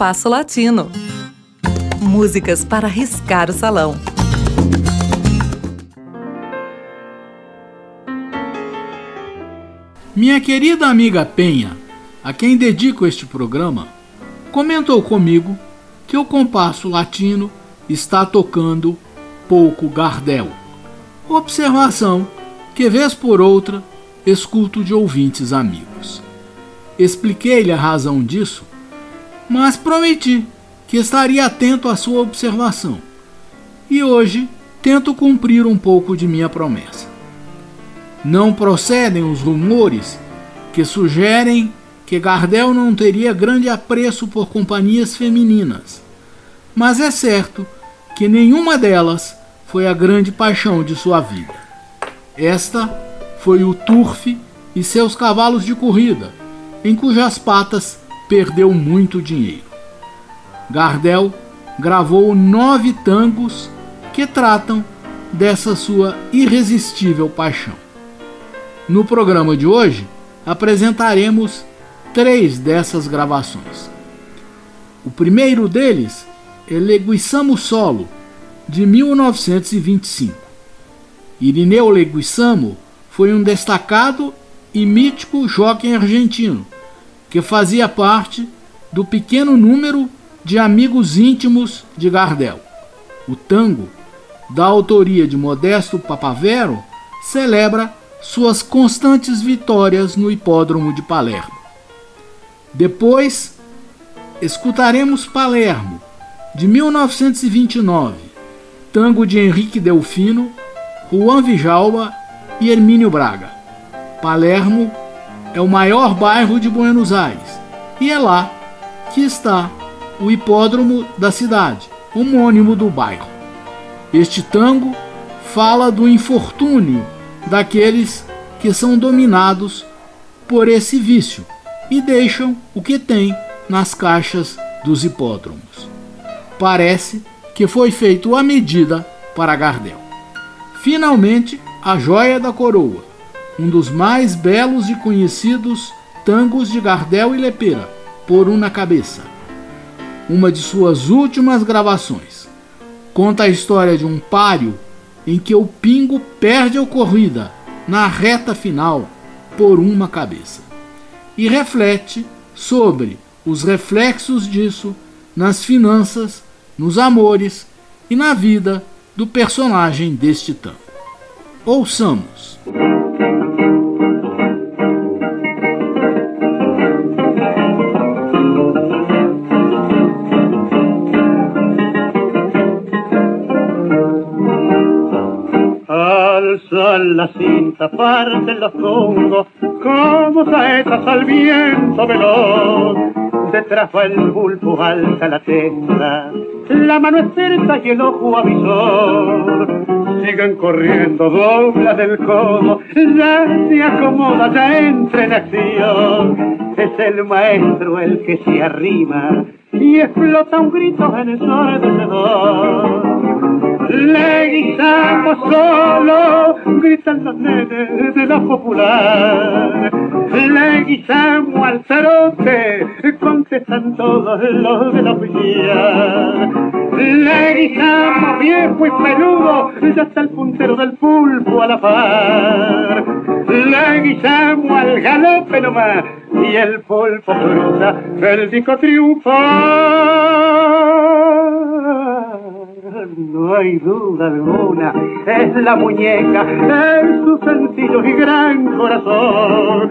Compasso Latino. Músicas para riscar o salão. Minha querida amiga Penha, a quem dedico este programa, comentou comigo que o compasso latino está tocando pouco Gardel. Observação que, vez por outra, escuto de ouvintes amigos. Expliquei-lhe a razão disso, mas prometi que estaria atento à sua observação. E hoje tento cumprir um pouco de minha promessa. Não procedem os rumores que sugerem que Gardel não teria grande apreço por companhias femininas, mas é certo que nenhuma delas foi a grande paixão de sua vida. Esta foi o turf e seus cavalos de corrida, em cujas patas perdeu muito dinheiro. Gardel gravou nove tangos que tratam dessa sua irresistível paixão. No programa de hoje, apresentaremos três dessas gravações. O primeiro deles é Leguizamo Solo, de 1925. Irineu Leguizamo foi um destacado e mítico jockey argentino, que fazia parte do pequeno número de amigos íntimos de Gardel. O tango, da autoria de Modesto Papavero, celebra suas constantes vitórias no hipódromo de Palermo. Depois, escutaremos Palermo, de 1929, tango de Henrique Delfino, Juan Vijalba e Hermínio Braga. Palermo é o maior bairro de Buenos Aires e é lá que está o hipódromo da cidade, homônimo do bairro. Este tango fala do infortúnio daqueles que são dominados por esse vício e deixam o que tem nas caixas dos hipódromos. Parece que foi feito à medida para Gardel. Finalmente, a joia da coroa, um dos mais belos e conhecidos tangos de Gardel e Lepera, por uma cabeça. Uma de suas últimas gravações. Conta a história de um páreo em que o Pingo perde a corrida na reta final por uma cabeça. E reflete sobre os reflexos disso nas finanças, nos amores e na vida do personagem deste tango. Ouçamos. Alzan la cinta, parten los tungos, como saetas al viento veloz. Detrás va el bulbo, alta la testa, la mano es y el ojo avisor. Siguen corriendo, dobla del codo, ya se acomoda, ya entra en acción. Es el maestro el que se arrima y explota un grito en el Le guisamos solo, gritan los nenes de la popular. Le guisamos al cerote, contestan todos los de la oficina. Le guisamos viejo y peludo, ya está el puntero del pulpo a la par. Le guisamos al galope nomás, y el pulpo cruza el disco triunfal no hay duda alguna, es la muñeca, es su sencillo y gran corazón,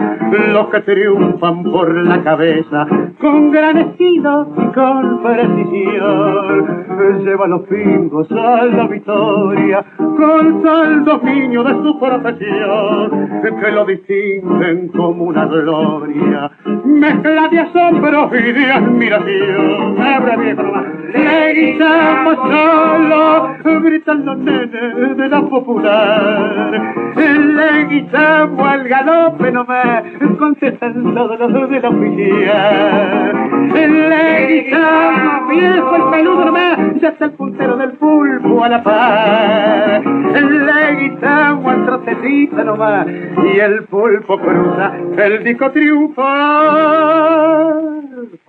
los que triunfan por la cabeza, con gran estilo y con precisión, lleva los pingos a la victoria, con tal dominio de su profesión, que lo distinguen como una gloria, mezcla de asombro y de admiración, le guisamos solo, gritan los nenes de la popular. Le guisamos al galope nomás, contestan todos los de la oficial. Le guisamos viejo el peludo nomás, ya está el puntero del pulpo a la par. Le guisamos al trocecito nomás, y el pulpo cruza el disco triunfal.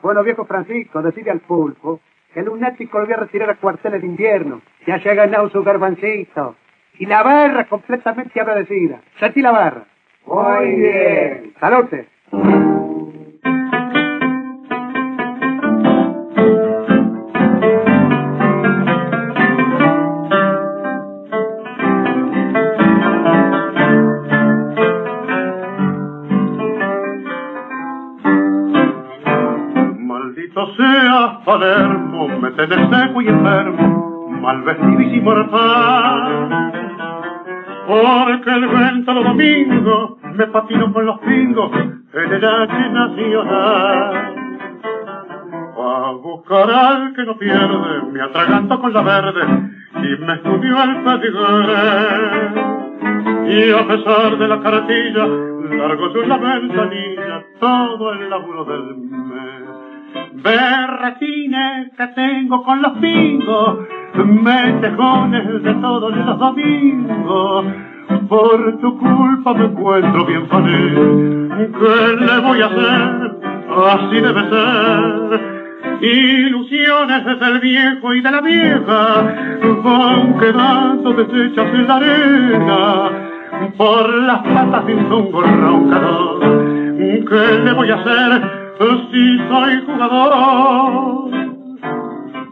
Bueno, viejo Francisco, decide al pulpo que el lunático lo voy a retirar a cuarteles de invierno. Ya se ha ganado su garbancito. Y la barra completamente agradecida. Sentí la barra. Muy bien. Salute. Maldito sea Palermo, me tenés seco y enfermo, mal vestidísimo mortal. Porque el vento los domingos me patino con los pingos en el H nacional. A buscar al que no pierde, me atraganto con la verde y me estudió el pedigre. Y a pesar de la cartilla, largo yo la ventanilla, todo el laburo del. Berretines que tengo con los pingos, metejones de todos los domingos. Por tu culpa me encuentro bien fané. ¿Qué le voy a hacer? Así debe ser. Ilusiones desde el viejo y de la vieja van quedando deshechas en la arena por las patas de un roncador. ¿Qué le voy a hacer si soy jugador?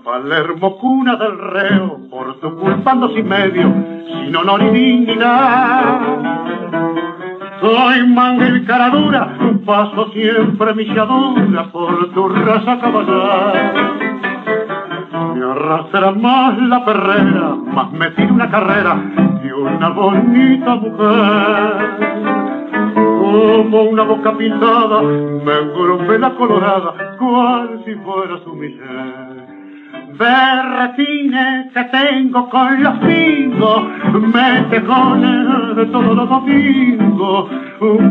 Palermo cuna del reo, por tu culpa ando sin medio, sin honor y dignidad. Soy manga y cara dura, paso siempre milladura por tu raza caballar. Me arrastra más la perrera, más me tira una carrera de una bonita mujer. Como una boca pintada, me la colorada, cual si fuera su mujer berretines que tengo con los pingos, metejones de todos los domingos,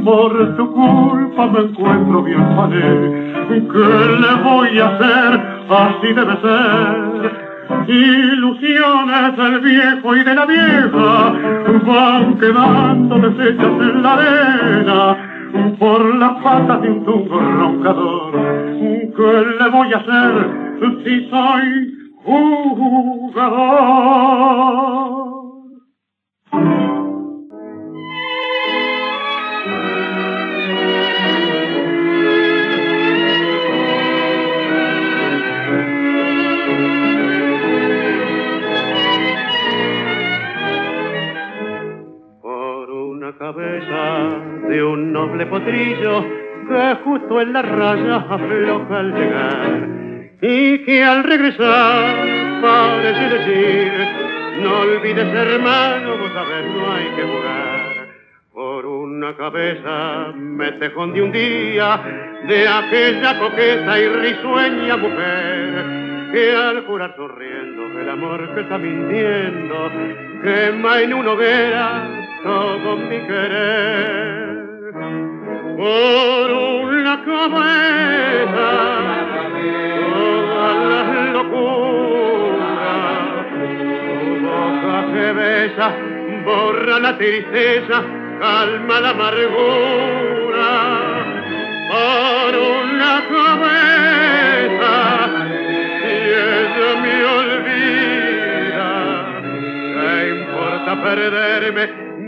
por tu culpa me encuentro bien pané. ¿Qué le voy a hacer? Así debe ser. Ilusiones del viejo y de la vieja van quedando deshechas en la arena por las patas de un tungo roncador. ¿Qué le voy a hacer si soy jugador? De un noble potrillo que justo en la raya afloja al llegar y que al regresar parece decir no olvides hermano, vos sabés no hay que jugar. Por una cabeza me tejón de un día de aquella coqueta y risueña mujer que al jurar sonriendo el amor que está mintiendo quema en una hoguera todo mi querer. Por una cabeza todas las locuras tu boca que besa borra la tristeza calma la amargura. Por una cabeza y ella me olvida ¿qué importa perderme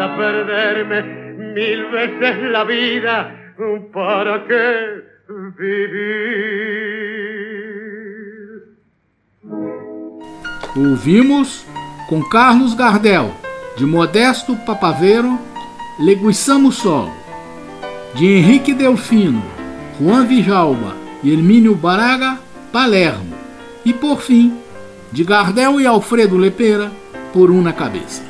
¿Qué importa perderme mil veces la vida? ¿para qué vivir? Ouvimos com Carlos Gardel, de Modesto Papaveiro, Leguiçamo Solo, de Henrique Delfino, Juan Vijalba e Hermínio Baraga, Palermo, e por fim, de Gardel e Alfredo Lepera, por um na cabeça.